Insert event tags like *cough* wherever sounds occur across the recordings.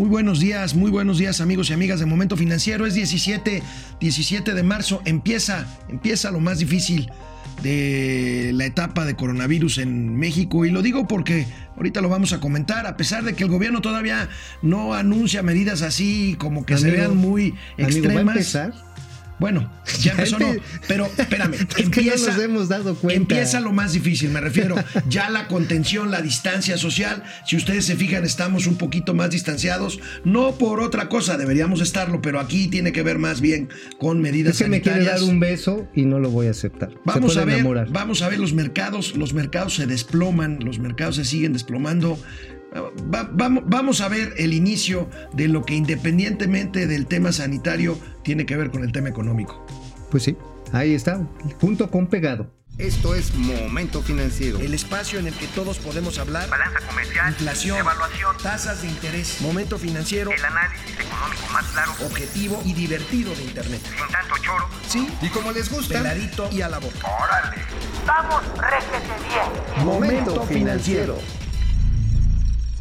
Muy buenos días, muy buenos días amigos y amigas de Momento Financiero. Es 17, 17 de marzo. Empieza, empieza lo más difícil de la etapa de coronavirus en México y lo digo porque ahorita lo vamos a comentar, a pesar de que el gobierno todavía no anuncia medidas así como que se vean muy extremas. Bueno, ya empezó, no. Pero espérame, *laughs* empieza, hemos dado cuenta. empieza lo más difícil, me refiero. Ya la contención, la distancia social. Si ustedes se fijan, estamos un poquito más distanciados. No por otra cosa, deberíamos estarlo, pero aquí tiene que ver más bien con medidas es que me quiere dar un beso y no lo voy a aceptar. Vamos a ver, vamos a ver los mercados. Los mercados se desploman, los mercados se siguen desplomando vamos a ver el inicio de lo que independientemente del tema sanitario tiene que ver con el tema económico. Pues sí, ahí está, junto con pegado. Esto es Momento Financiero. El espacio en el que todos podemos hablar. Balanza comercial. Inflación. Evaluación. Tasas de interés. Momento Financiero. El análisis económico más claro. Objetivo y divertido de Internet. Sin tanto choro. Sí. Y como les gusta. Peladito y a la boca. ¡Órale! ¡Vamos, réjete bien! Momento Financiero.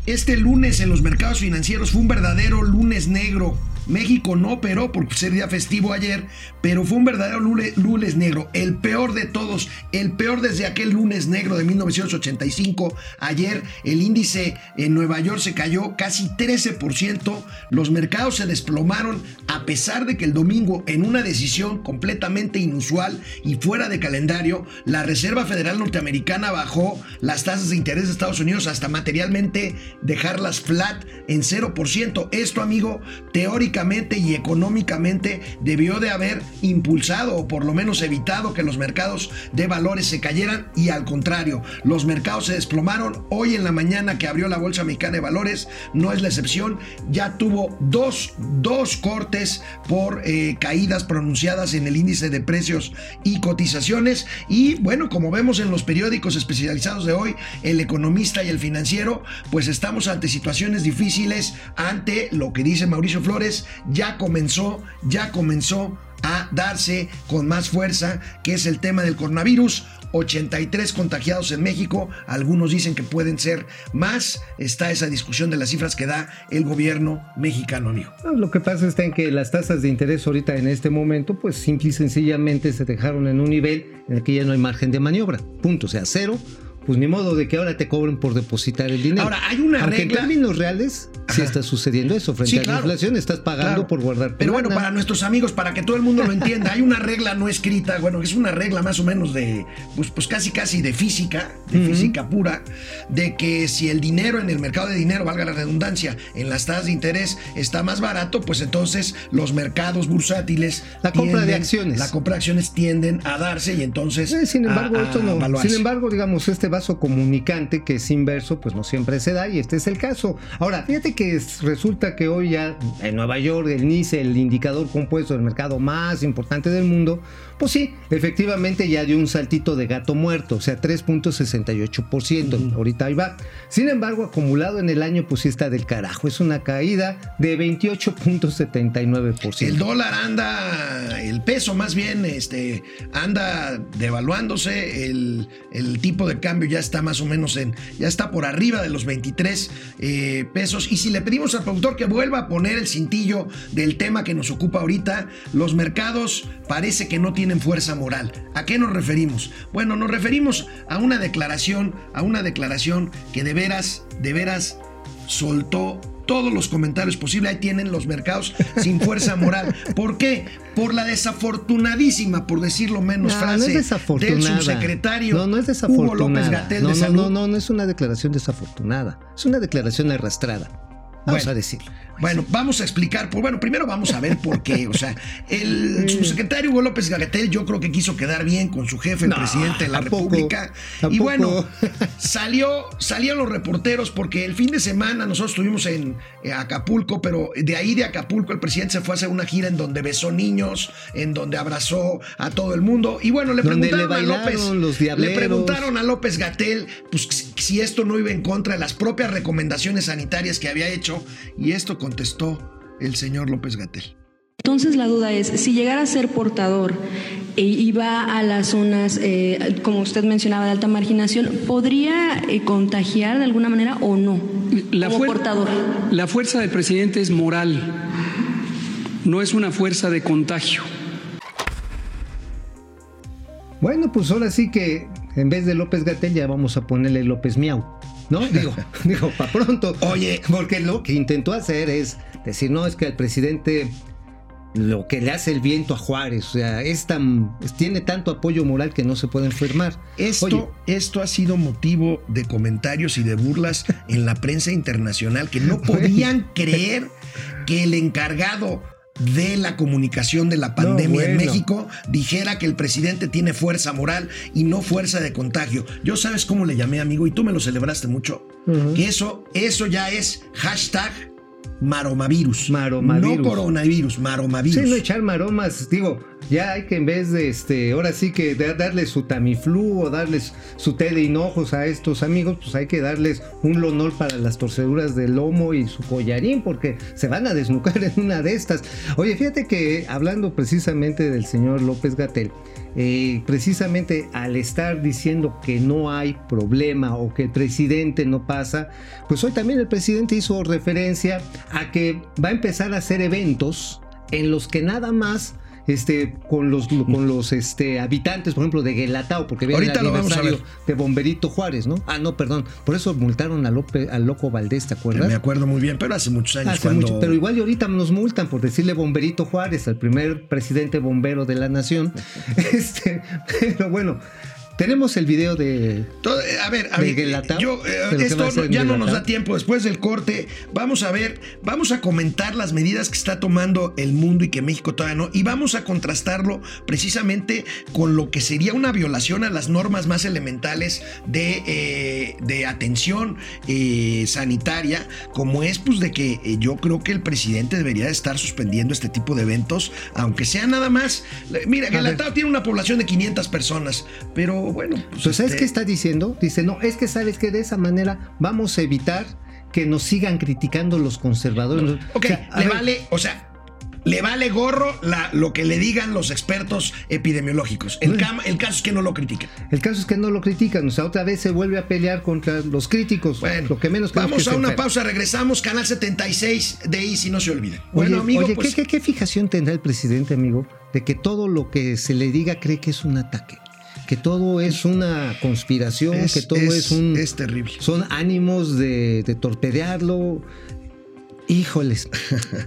Este lunes en los mercados financieros fue un verdadero lunes negro México no operó por ser día festivo ayer, pero fue un verdadero lunes negro, el peor de todos, el peor desde aquel lunes negro de 1985. Ayer el índice en Nueva York se cayó casi 13%, los mercados se desplomaron a pesar de que el domingo en una decisión completamente inusual y fuera de calendario, la Reserva Federal Norteamericana bajó las tasas de interés de Estados Unidos hasta materialmente dejarlas flat en 0%. Esto, amigo, teóricamente y económicamente debió de haber impulsado o por lo menos evitado que los mercados de valores se cayeran y al contrario, los mercados se desplomaron. Hoy en la mañana que abrió la Bolsa Mexicana de Valores, no es la excepción, ya tuvo dos, dos cortes por eh, caídas pronunciadas en el índice de precios y cotizaciones. Y bueno, como vemos en los periódicos especializados de hoy, el economista y el financiero, pues estamos ante situaciones difíciles, ante lo que dice Mauricio Flores, ya comenzó, ya comenzó a darse con más fuerza, que es el tema del coronavirus. 83 contagiados en México, algunos dicen que pueden ser más. Está esa discusión de las cifras que da el gobierno mexicano, amigo. Lo que pasa es que las tasas de interés ahorita en este momento, pues simple y sencillamente se dejaron en un nivel en el que ya no hay margen de maniobra. Punto, o sea, cero pues ni modo de que ahora te cobren por depositar el dinero. Ahora, hay una Aunque regla. en términos reales, sí está sucediendo eso. Frente a la inflación, estás pagando por guardar. Pero bueno, para nuestros amigos, para que todo el mundo lo entienda, hay una regla no escrita, bueno, es una regla más o menos de, pues, pues casi casi de física, de física pura, de que si el dinero en el mercado de dinero, valga la redundancia, en las tasas de interés está más barato, pues entonces los mercados bursátiles. La compra de acciones. La compra de acciones tienden a darse y entonces. Eh, sin embargo, esto no. Sin embargo, digamos, este va comunicante que es inverso, pues no siempre se da y este es el caso. Ahora, fíjate que resulta que hoy ya en Nueva York el NICE, el indicador compuesto del mercado más importante del mundo, pues sí, efectivamente ya dio un saltito de gato muerto, o sea, 3.68%. Ahorita ahí va. Sin embargo, acumulado en el año, pues sí está del carajo. Es una caída de 28.79%. El dólar anda, el peso más bien, este, anda devaluándose, el, el tipo de cambio ya está más o menos en, ya está por arriba de los 23 eh, pesos. Y si le pedimos al productor que vuelva a poner el cintillo del tema que nos ocupa ahorita, los mercados parece que no tienen en fuerza moral. ¿A qué nos referimos? Bueno, nos referimos a una declaración, a una declaración que de veras, de veras soltó todos los comentarios posibles. Ahí tienen los mercados sin fuerza moral. ¿Por qué? Por la desafortunadísima, por decirlo menos, frase del subsecretario no, no es desafortunada. Hugo López Gatel no, no, No, no, no es una declaración desafortunada. Es una declaración arrastrada. Vamos a decir. Bueno, vamos a explicar. Por, bueno, primero vamos a ver por qué. O sea, el *laughs* subsecretario Hugo López Gatel yo creo que quiso quedar bien con su jefe, el presidente de la República. Y bueno, *laughs* salió, salieron los reporteros porque el fin de semana nosotros estuvimos en eh, Acapulco, pero de ahí de Acapulco el presidente se fue a hacer una gira en donde besó niños, en donde abrazó a todo el mundo. Y bueno, le preguntaron a López. Los le preguntaron a López Gatel pues, si esto no iba en contra de las propias recomendaciones sanitarias que había hecho. Y esto con contestó el señor López Gatel. Entonces la duda es, si llegara a ser portador e iba a las zonas, eh, como usted mencionaba, de alta marginación, ¿podría eh, contagiar de alguna manera o no? La, como portador. la fuerza del presidente es moral, no es una fuerza de contagio. Bueno, pues ahora sí que en vez de López Gatel ya vamos a ponerle López Miau. ¿No? Digo, *laughs* *laughs* digo, para pronto. Oye, porque lo que intentó hacer es decir, no, es que el presidente lo que le hace el viento a Juárez, o sea, es tan, tiene tanto apoyo moral que no se puede enfermar. Esto, esto ha sido motivo de comentarios y de burlas en la prensa internacional que no podían *laughs* creer que el encargado de la comunicación de la pandemia en México dijera que el presidente tiene fuerza moral y no fuerza de contagio. Yo sabes cómo le llamé amigo y tú me lo celebraste mucho. Que eso, eso ya es hashtag maromavirus. Maromavirus. No coronavirus, maromavirus. Sí, no echar maromas. Digo, ya hay que en vez de este, ahora sí que darles su Tamiflu o darles su té de hinojos a estos amigos, pues hay que darles un lonol para las torceduras del lomo y su collarín, porque se van a desnucar en una de estas. Oye, fíjate que hablando precisamente del señor López Gatel, eh, precisamente al estar diciendo que no hay problema o que el presidente no pasa, pues hoy también el presidente hizo referencia a que va a empezar a hacer eventos en los que nada más este, con los, con los este, habitantes, por ejemplo, de Guelatao, porque viene el aniversario de Bomberito Juárez, ¿no? Ah, no, perdón, por eso multaron a al loco Valdés, ¿te acuerdas? Me acuerdo muy bien, pero hace muchos años. cuando... pero igual y ahorita nos multan por decirle Bomberito Juárez, al primer presidente bombero de la nación. *laughs* este, pero bueno, tenemos el video de. a ver, a ver yo, eh, esto ya no nos da tiempo. Después del corte, vamos a ver, vamos a comentar las medidas que está tomando el mundo y que México todavía no. Y vamos a contrastarlo precisamente con lo que sería una violación a las normas más elementales de, eh, de atención eh, sanitaria, como es, pues, de que yo creo que el presidente debería estar suspendiendo este tipo de eventos, aunque sea nada más. Mira, Guelatao tiene una población de 500 personas, pero bueno. Pues, ¿sabes este qué está diciendo? Dice, no, es que sabes que de esa manera vamos a evitar que nos sigan criticando los conservadores. Ok, le vale, o sea, le vale gorro lo que le digan los expertos epidemiológicos. El, el, caso es que no lo critican. El caso es que no lo critican. O sea, otra vez se vuelve a pelear contra los críticos. Bueno, lo que menos vamos a una pausa, regresamos. Canal 76 de si no se olviden. Bueno, amigo. Oye, pues ¿qué, qué fijación tendrá el presidente, amigo, de que todo lo que se le diga cree que es un ataque? Que todo es una conspiración, que todo es, un... Es terrible. Son ánimos de, de torpedearlo, Híjoles. *laughs*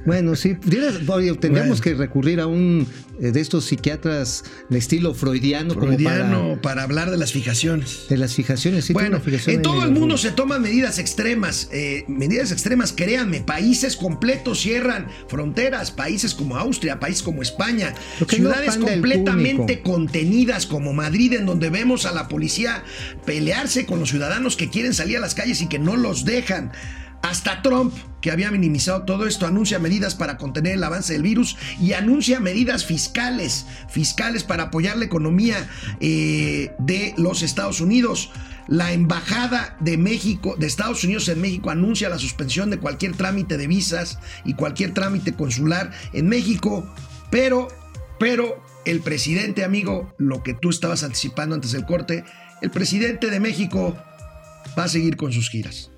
Bueno, sí, tendríamos que recurrir a un eh, de estos psiquiatras de estilo freudiano, freudiano como para, hablar de las fijaciones. De las fijaciones, sí. Bueno, en todo el mundo se toman medidas extremas. Eh, medidas extremas, créanme, países completos cierran fronteras, países como Austria, países como España, ciudades completamente contenidas como Madrid, en donde vemos a la policía pelearse con los ciudadanos que quieren salir a las calles y que no los dejan. Hasta Trump, que había minimizado todo esto, anuncia medidas para contener el avance del virus y anuncia medidas fiscales, fiscales para apoyar la economía eh, de los Estados Unidos. La embajada de México, de Estados Unidos en México, anuncia la suspensión de cualquier trámite de visas y cualquier trámite consular en México, pero, pero el presidente, amigo, lo que tú estabas anticipando antes del corte, el presidente de México va a seguir con sus giras.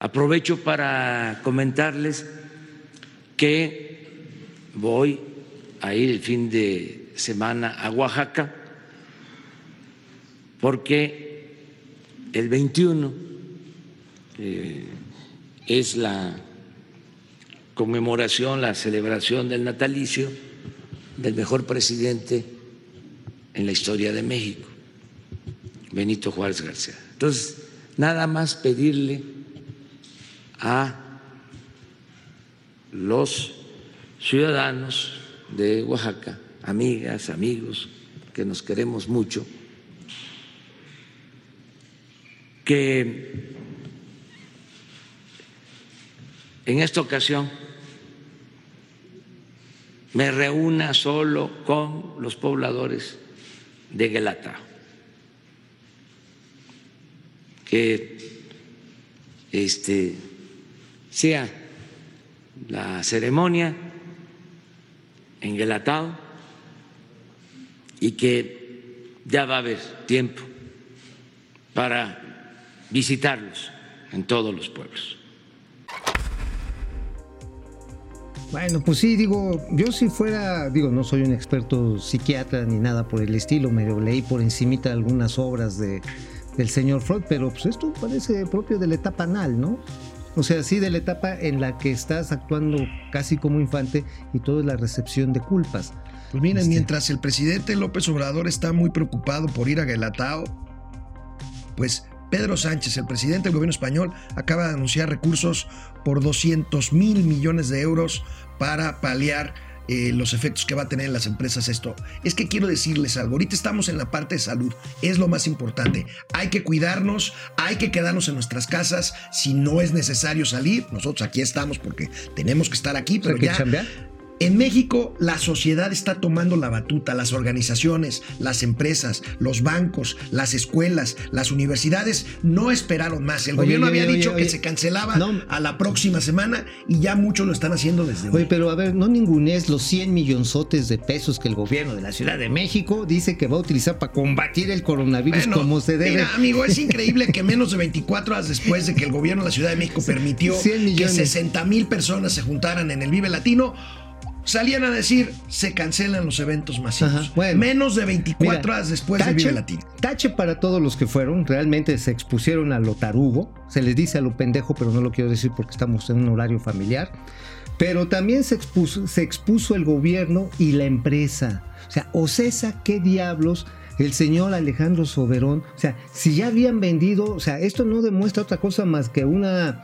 Aprovecho para comentarles que voy a ir el fin de semana a Oaxaca porque el 21 eh, es la conmemoración, la celebración del natalicio del mejor presidente en la historia de México, Benito Juárez García. Entonces, nada más pedirle a los ciudadanos de Oaxaca, amigas, amigos, que nos queremos mucho, que en esta ocasión me reúna solo con los pobladores de Guelatao, que este sea la ceremonia en Guelatao y que ya va a haber tiempo para visitarlos en todos los pueblos. Bueno, pues sí, digo, yo si fuera, digo, no soy un experto psiquiatra ni nada por el estilo, medio leí por encimita algunas obras de, del señor Freud, pero pues esto parece propio de la etapa anal, ¿no? O sea, sí, de la etapa en la que estás actuando casi como infante y todo es la recepción de culpas. Pues miren, mientras el presidente López Obrador está muy preocupado por ir a Guelatao, pues Pedro Sánchez, el presidente del gobierno español, acaba de anunciar recursos por 200 mil millones de euros para paliar eh, los efectos que va a tener en las empresas esto. Es que quiero decirles algo, ahorita estamos en la parte de salud, es lo más importante. Hay que cuidarnos, hay que quedarnos en nuestras casas, si no es necesario salir, nosotros aquí estamos porque tenemos que estar aquí, pero ya... En México la sociedad está tomando la batuta, las organizaciones, las empresas, los bancos, las escuelas, las universidades no esperaron más. El gobierno había dicho que se cancelaba a la próxima semana y ya muchos lo están haciendo desde hoy. pero a ver, no es los 100 millonzotes de pesos que el gobierno de la Ciudad de México dice que va a utilizar para combatir el coronavirus como se debe. Mira, amigo, es *laughs* increíble que menos de 24 horas después de que el gobierno de la Ciudad de México permitió que 60 mil personas se juntaran en el Vive Latino, salían a decir se cancelan los eventos masivos. Menos de 24 horas después de Vive Latino. Tache para todos los que fueron, realmente se expusieron a lo tarugo, se les dice a lo pendejo, pero no lo quiero decir porque estamos en un horario familiar. Pero también se expuso, se expuso el gobierno y la empresa. O sea, Ocesa, ¿qué diablos? el señor Alejandro Soberón, o sea, si ya habían vendido, o sea, esto no demuestra otra cosa más que una,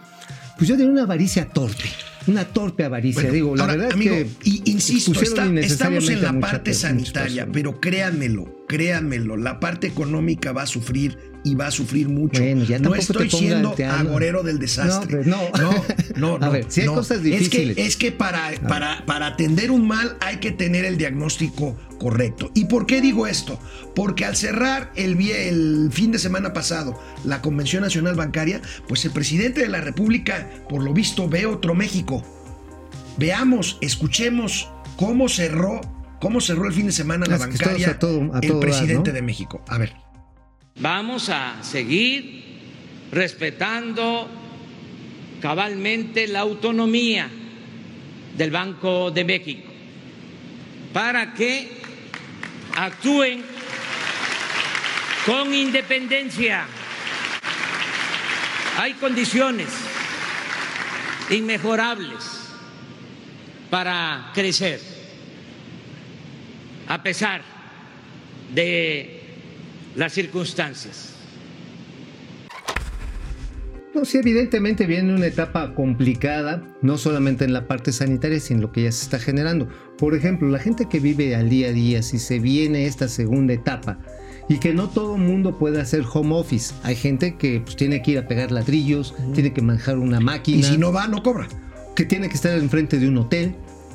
pues yo diría una avaricia torpe una torpe avaricia. digo, la verdad que. insisto, estamos en la parte sanitaria, pero créanmelo, créanmelo, la parte económica va a sufrir y va a sufrir mucho. no estoy siendo agorero del desastre. No, no, no, *laughs* no. a ver, si hay cosas difíciles. Es que, es que para, para, para atender un mal hay que tener el diagnóstico correcto. ¿Y por qué digo esto? Porque al cerrar el, el fin de semana pasado la Convención Nacional Bancaria, pues el presidente de la República, por lo visto, ve otro México. Veamos, escuchemos cómo cerró, cómo cerró el fin de semana la bancaria el presidente de México. A ver. Vamos a seguir respetando cabalmente la autonomía del Banco de México para que actúen con independencia. Hay condiciones inmejorables para crecer a pesar de las circunstancias. No, sí, evidentemente viene una etapa complicada, no solamente en la parte sanitaria, sino en lo que ya se está generando. Por ejemplo, la gente que vive al día a día, si se viene esta segunda etapa, y que no todo el mundo puede hacer home office. Hay gente que pues, tiene que ir a pegar ladrillos, tiene que manejar una máquina. Y si no va, no cobra. Que tiene que estar enfrente de un hotel,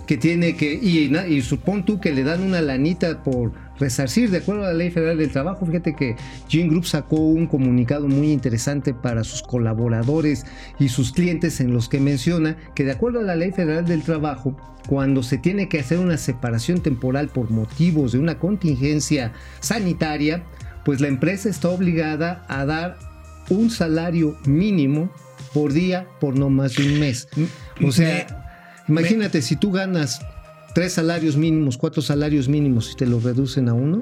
que tiene que. Y, y supón tú que le dan una lanita por resarcir de acuerdo a la Ley Federal del Trabajo. Fíjate que Gene Group sacó un comunicado muy interesante para sus colaboradores y sus clientes en los que menciona que de acuerdo a la Ley Federal del Trabajo, cuando se tiene que hacer una separación temporal por motivos de una contingencia sanitaria, pues la empresa está obligada a dar un salario mínimo por día por no más de un mes. O sea, imagínate si tú ganas tres salarios mínimos, cuatro salarios mínimos y te los reducen a uno.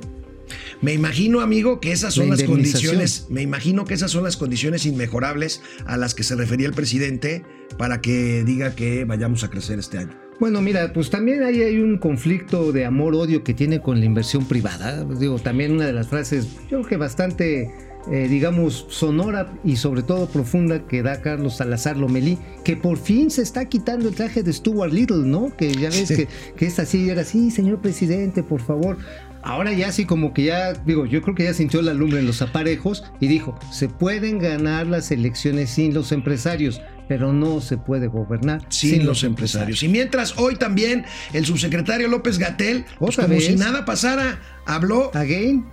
Me imagino, amigo, que esas son las condiciones, me imagino que esas son las condiciones inmejorables a las que se refería el presidente para que diga que vayamos a crecer este año. Bueno, mira, pues también ahí hay un conflicto de amor-odio que tiene con la inversión privada. Digo, también una de las frases, yo creo que bastante eh, digamos, sonora y sobre todo profunda que da Carlos Salazar Lomelí, que por fin se está quitando el traje de Stuart Little, ¿no? Que ya ves que, que es así, era así, señor presidente, por favor. Ahora ya sí como que ya, digo, yo creo que ya sintió la lumbre en los aparejos y dijo, se pueden ganar las elecciones sin los empresarios, pero no se puede gobernar sin, los empresarios. Y mientras hoy también el subsecretario López Gatel, pues como si nada pasara, habló,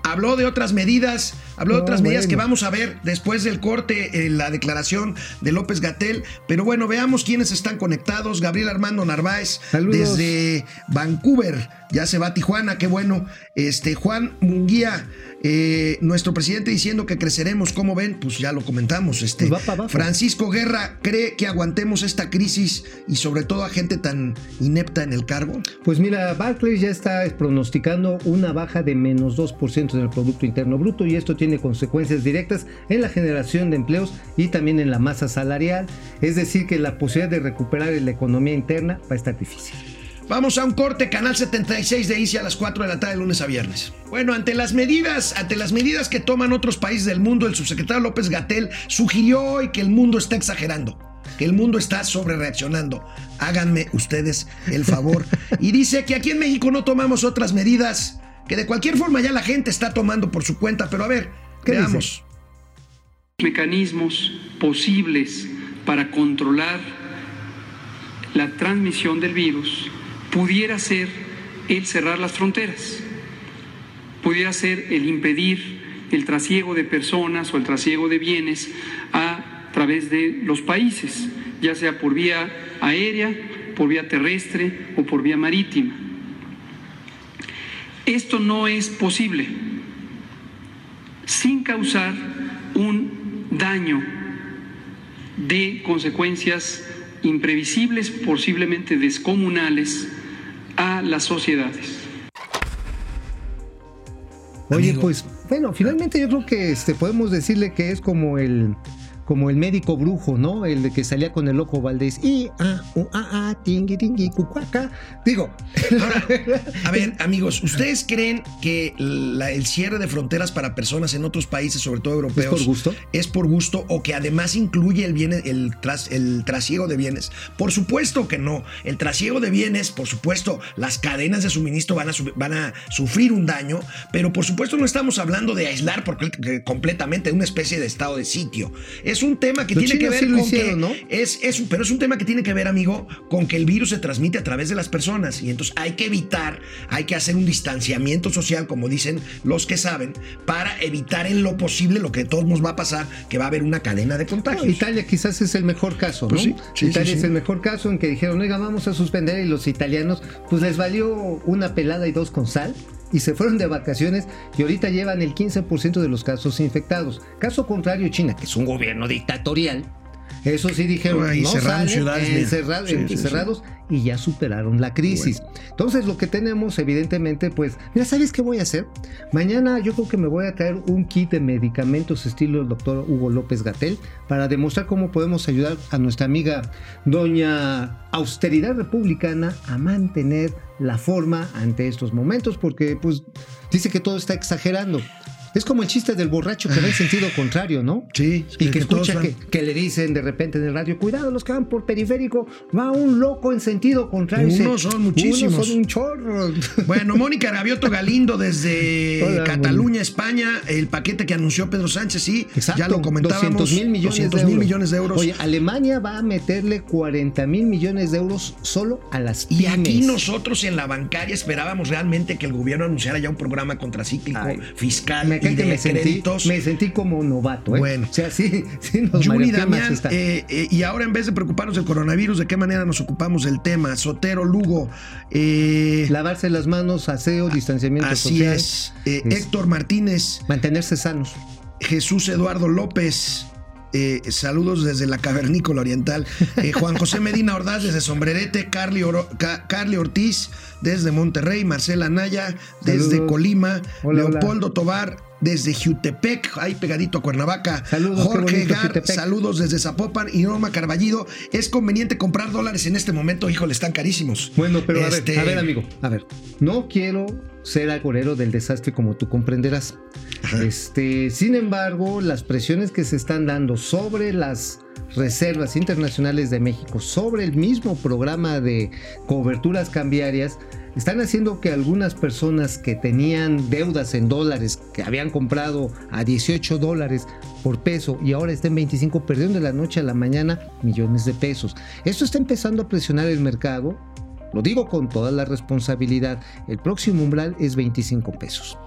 habló de otras medidas, habló de otras medidas que vamos a ver después del corte en la declaración de López Gatel. Pero bueno, veamos quiénes están conectados. Gabriel Armando Narváez desde Vancouver, ya se va a Tijuana, qué bueno. Este Juan Munguía eh, nuestro presidente diciendo que creceremos, ¿cómo ven? Pues ya lo comentamos. Este, pues Francisco Guerra cree que aguantemos esta crisis y sobre todo a gente tan inepta en el cargo. Pues mira, Barclays ya está pronosticando una baja de menos 2% en el Producto Interno Bruto y esto tiene consecuencias directas en la generación de empleos y también en la masa salarial. Es decir, que la posibilidad de recuperar la economía interna va a estar difícil. Vamos a un corte, canal 76 de ICI a las 4 de la tarde, lunes a viernes. Bueno, ante las medidas, ante las medidas que toman otros países del mundo, el subsecretario López Gatel sugirió hoy que el mundo está exagerando, que el mundo está sobre reaccionando. Háganme ustedes el favor. *laughs* Y dice que aquí en México no tomamos otras medidas, que de cualquier forma ya la gente está tomando por su cuenta, pero a ver, veamos. Mecanismos posibles para controlar la transmisión del virus pudiera ser el cerrar las fronteras, pudiera ser el impedir el trasiego de personas o el trasiego de bienes a través de los países, ya sea por vía aérea, por vía terrestre o por vía marítima. Esto no es posible sin causar un daño de consecuencias imprevisibles, posiblemente descomunales, a las sociedades. Oye, pues bueno, finalmente yo creo que este, podemos decirle que es como el como el médico brujo, ¿no? El que salía con el loco Valdés. Y, ah, uh, ah, ah, tingui, tingui, cucuaca. Digo. a ver, *laughs* amigos, ¿ustedes creen que el cierre de fronteras para personas en otros países, sobre todo europeos, es por gusto? Es por gusto o que además incluye el, bien, el, tras, el trasiego de bienes? Por supuesto que no. El trasiego de bienes, por supuesto, las cadenas de suministro van a, van a sufrir un daño, pero por supuesto no estamos hablando de aislar por, completamente una especie de estado de sitio es un tema que tiene que ver con que ¿no? es, es, pero es un tema que tiene que ver, amigo, con que el virus se transmite a través de las personas y entonces hay que evitar, hay que hacer un distanciamiento social, como dicen los que saben, para evitar en lo posible lo que todos nos va a pasar, que va a haber una cadena de contagios. Italia quizás es el mejor caso, ¿no? Pues Italia es el mejor caso en que dijeron, oiga, vamos a suspender y los italianos, pues les valió una pelada y dos con sal y se fueron de vacaciones y ahorita llevan el 15% de los casos infectados. Caso contrario, China, que es un gobierno dictatorial, eso sí dijeron, no cerraron ciudades encerrados y ya superaron la crisis. Entonces lo que tenemos evidentemente pues, mira, ¿sabes qué voy a hacer? Mañana yo creo que me voy a traer un kit de medicamentos estilo el doctor Hugo López Gatel para demostrar cómo podemos ayudar a nuestra amiga doña Austeridad Republicana a mantener la forma ante estos momentos porque pues dice que todo está exagerando. Es como el chiste del borracho que va en *sighs* sentido contrario, ¿no? Sí. Y que, escucha que, le dicen de repente en el radio, cuidado, los que van por periférico, va un loco en sentido contrario. Unos son muchísimos. Unos son un chorro. *laughs* Bueno, Mónica Gravioto Galindo desde Cataluña, España, el paquete que anunció Pedro Sánchez, sí, Exacto, ya lo comentábamos. 200 mil millones, de euros. millones de euros. Oye, Alemania va a meterle 40 mil millones de euros solo a las pymes. Y aquí nosotros en la bancaria esperábamos realmente que el gobierno anunciara ya un programa contracíclico fiscal me sentí, me sentí como novato. ¿eh? Bueno. O sea, sí, *laughs* sí nos Damián, eh, eh, y ahora en vez de preocuparnos del coronavirus, ¿de qué manera nos ocupamos del tema? Sotero, Lugo. Lavarse las manos, aseo, distanciamiento así es. Héctor Martínez. Mantenerse sanos. Jesús Eduardo López. Saludos desde la Cavernícola Oriental. Juan José Medina Ordaz desde Sombrerete, Carly, Carly Ortiz desde Monterrey, Marcela Naya desde Colima, Leopoldo Tobar desde Jutepec, ahí pegadito a Cuernavaca. Saludos, Jorge Gar, saludos desde Zapopan y Norma Carballido. Es conveniente comprar dólares en este momento, híjole, están carísimos. Bueno, pero a, ver, este, a ver, amigo, a ver, no quiero ser agorero del desastre como tú comprenderás. Este, sin embargo, las presiones que se están dando sobre las reservas internacionales de México sobre el mismo programa de coberturas cambiarias, están haciendo que algunas personas que tenían deudas en dólares, que habían comprado a 18 dólares por peso y ahora estén 25, perdieron de la noche a la mañana millones de pesos. Esto está empezando a presionar el mercado. Lo digo con toda la responsabilidad. El próximo umbral es 25 pesos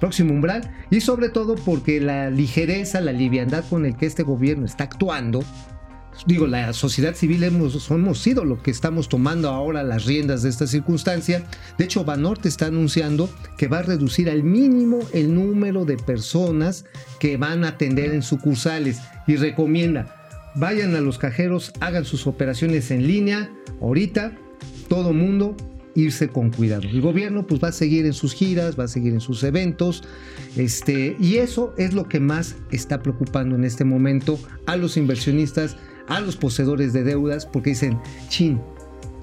próximo umbral y sobre todo porque la ligereza, la liviandad con el que este gobierno está actuando digo, la sociedad civil hemos, hemos sido lo que estamos tomando ahora las riendas de esta circunstancia. De hecho, Banorte está anunciando que va a reducir al mínimo el número de personas que van a atender en sucursales y recomienda, vayan a los cajeros, hagan sus operaciones en línea, ahorita, todo mundo irse con cuidado. El gobierno pues va a seguir en sus giras, va a seguir en sus eventos, este, y eso es lo que más está preocupando en este momento a los inversionistas a los poseedores de deudas porque dicen, chin,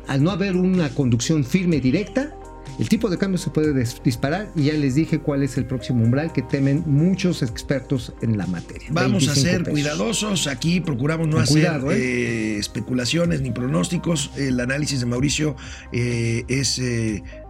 al no haber una conducción firme directa, el tipo de cambio se puede disparar y ya les dije cuál es el próximo umbral que temen muchos expertos en la materia. Vamos a ser cuidadosos, aquí procuramos no hacer ¿eh? Eh, especulaciones ni pronósticos, el análisis de Mauricio eh, es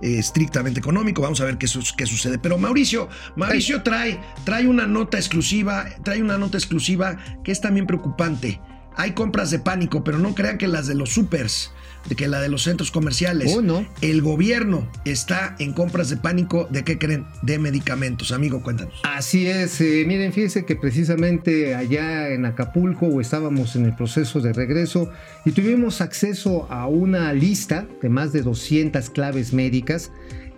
estrictamente económico, vamos a ver qué, qué sucede. Pero Mauricio, Mauricio trae, trae una nota exclusiva, trae una nota exclusiva que es también preocupante. Hay compras de pánico, pero no crean que las de los supers, que la de los centros comerciales. Oh, no. El gobierno está en compras de pánico, ¿de qué creen? De medicamentos. Amigo, cuéntanos. Así es. Eh, miren, fíjense que precisamente allá en Acapulco estábamos en el proceso de regreso y tuvimos acceso a una lista de más de 200 claves médicas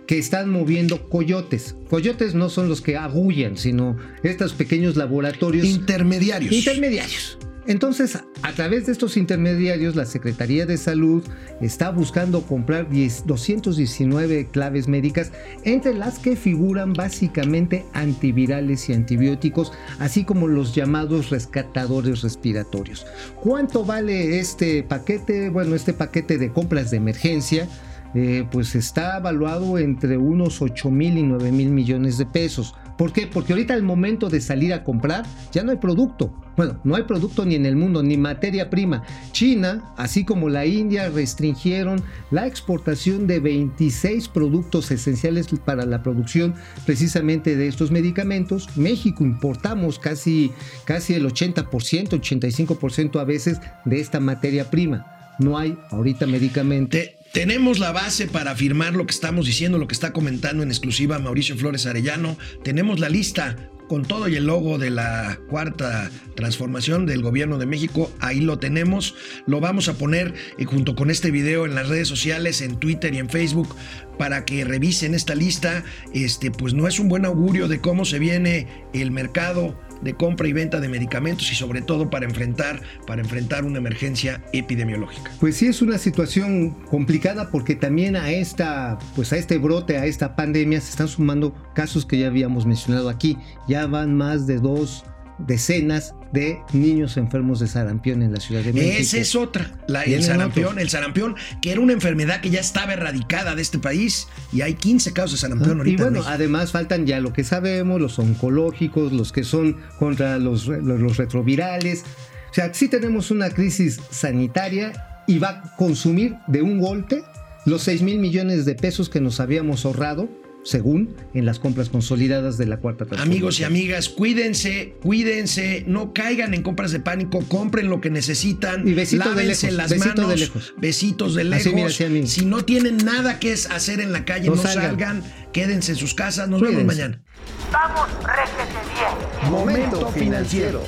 que están moviendo coyotes. Coyotes no son los que agullan, sino estos pequeños laboratorios. Intermediarios. Intermediarios. Entonces, a través de estos intermediarios, la Secretaría de Salud está buscando comprar 219 claves médicas, entre las que figuran básicamente antivirales y antibióticos, así como los llamados rescatadores respiratorios. ¿Cuánto vale este paquete? Bueno, este paquete de compras de emergencia. Eh, pues está evaluado entre unos 8 mil y 9 mil millones de pesos. ¿Por qué? Porque ahorita al momento de salir a comprar ya no hay producto. Bueno, no hay producto ni en el mundo, ni materia prima. China, así como la India, restringieron la exportación de 26 productos esenciales para la producción precisamente de estos medicamentos. México importamos casi, casi el 80%, 85% a veces de esta materia prima. No hay ahorita medicamento. Tenemos la base para afirmar lo que estamos diciendo, lo que está comentando en exclusiva Mauricio Flores Arellano. Tenemos la lista con todo y el logo de la cuarta transformación del gobierno de México. Ahí lo tenemos. Lo vamos a poner eh, junto con este video en las redes sociales, en Twitter y en Facebook, para que revisen esta lista. Este, pues no es un buen augurio de cómo se viene el mercado de compra y venta de medicamentos y sobre todo para enfrentar, para enfrentar una emergencia epidemiológica. Pues sí es una situación complicada porque también a esta, pues a este brote, a esta pandemia se están sumando casos que ya habíamos mencionado aquí. Ya van más de dos decenas de niños enfermos de sarampión en la Ciudad de México. Esa es otra, la, el sarampión, el sarampión, que era una enfermedad que ya estaba erradicada de este país y hay 15 casos de sarampión ahorita. Y bueno, además faltan ya lo que sabemos, los oncológicos, los que son contra los, los retrovirales. O sea, sí tenemos una crisis sanitaria y va a consumir de un golpe los 6 mil millones de pesos que nos habíamos ahorrado según en las compras consolidadas de la cuarta Amigos y amigas, cuídense, cuídense, no caigan en compras de pánico, compren lo que necesitan, y besito de lejos, las manos, de lejos. besitos de lejos. si no tienen nada que hacer en la calle, no, salgan. quédense en sus casas, nos vemos mañana. Vamos, réjete bien. Momento financiero.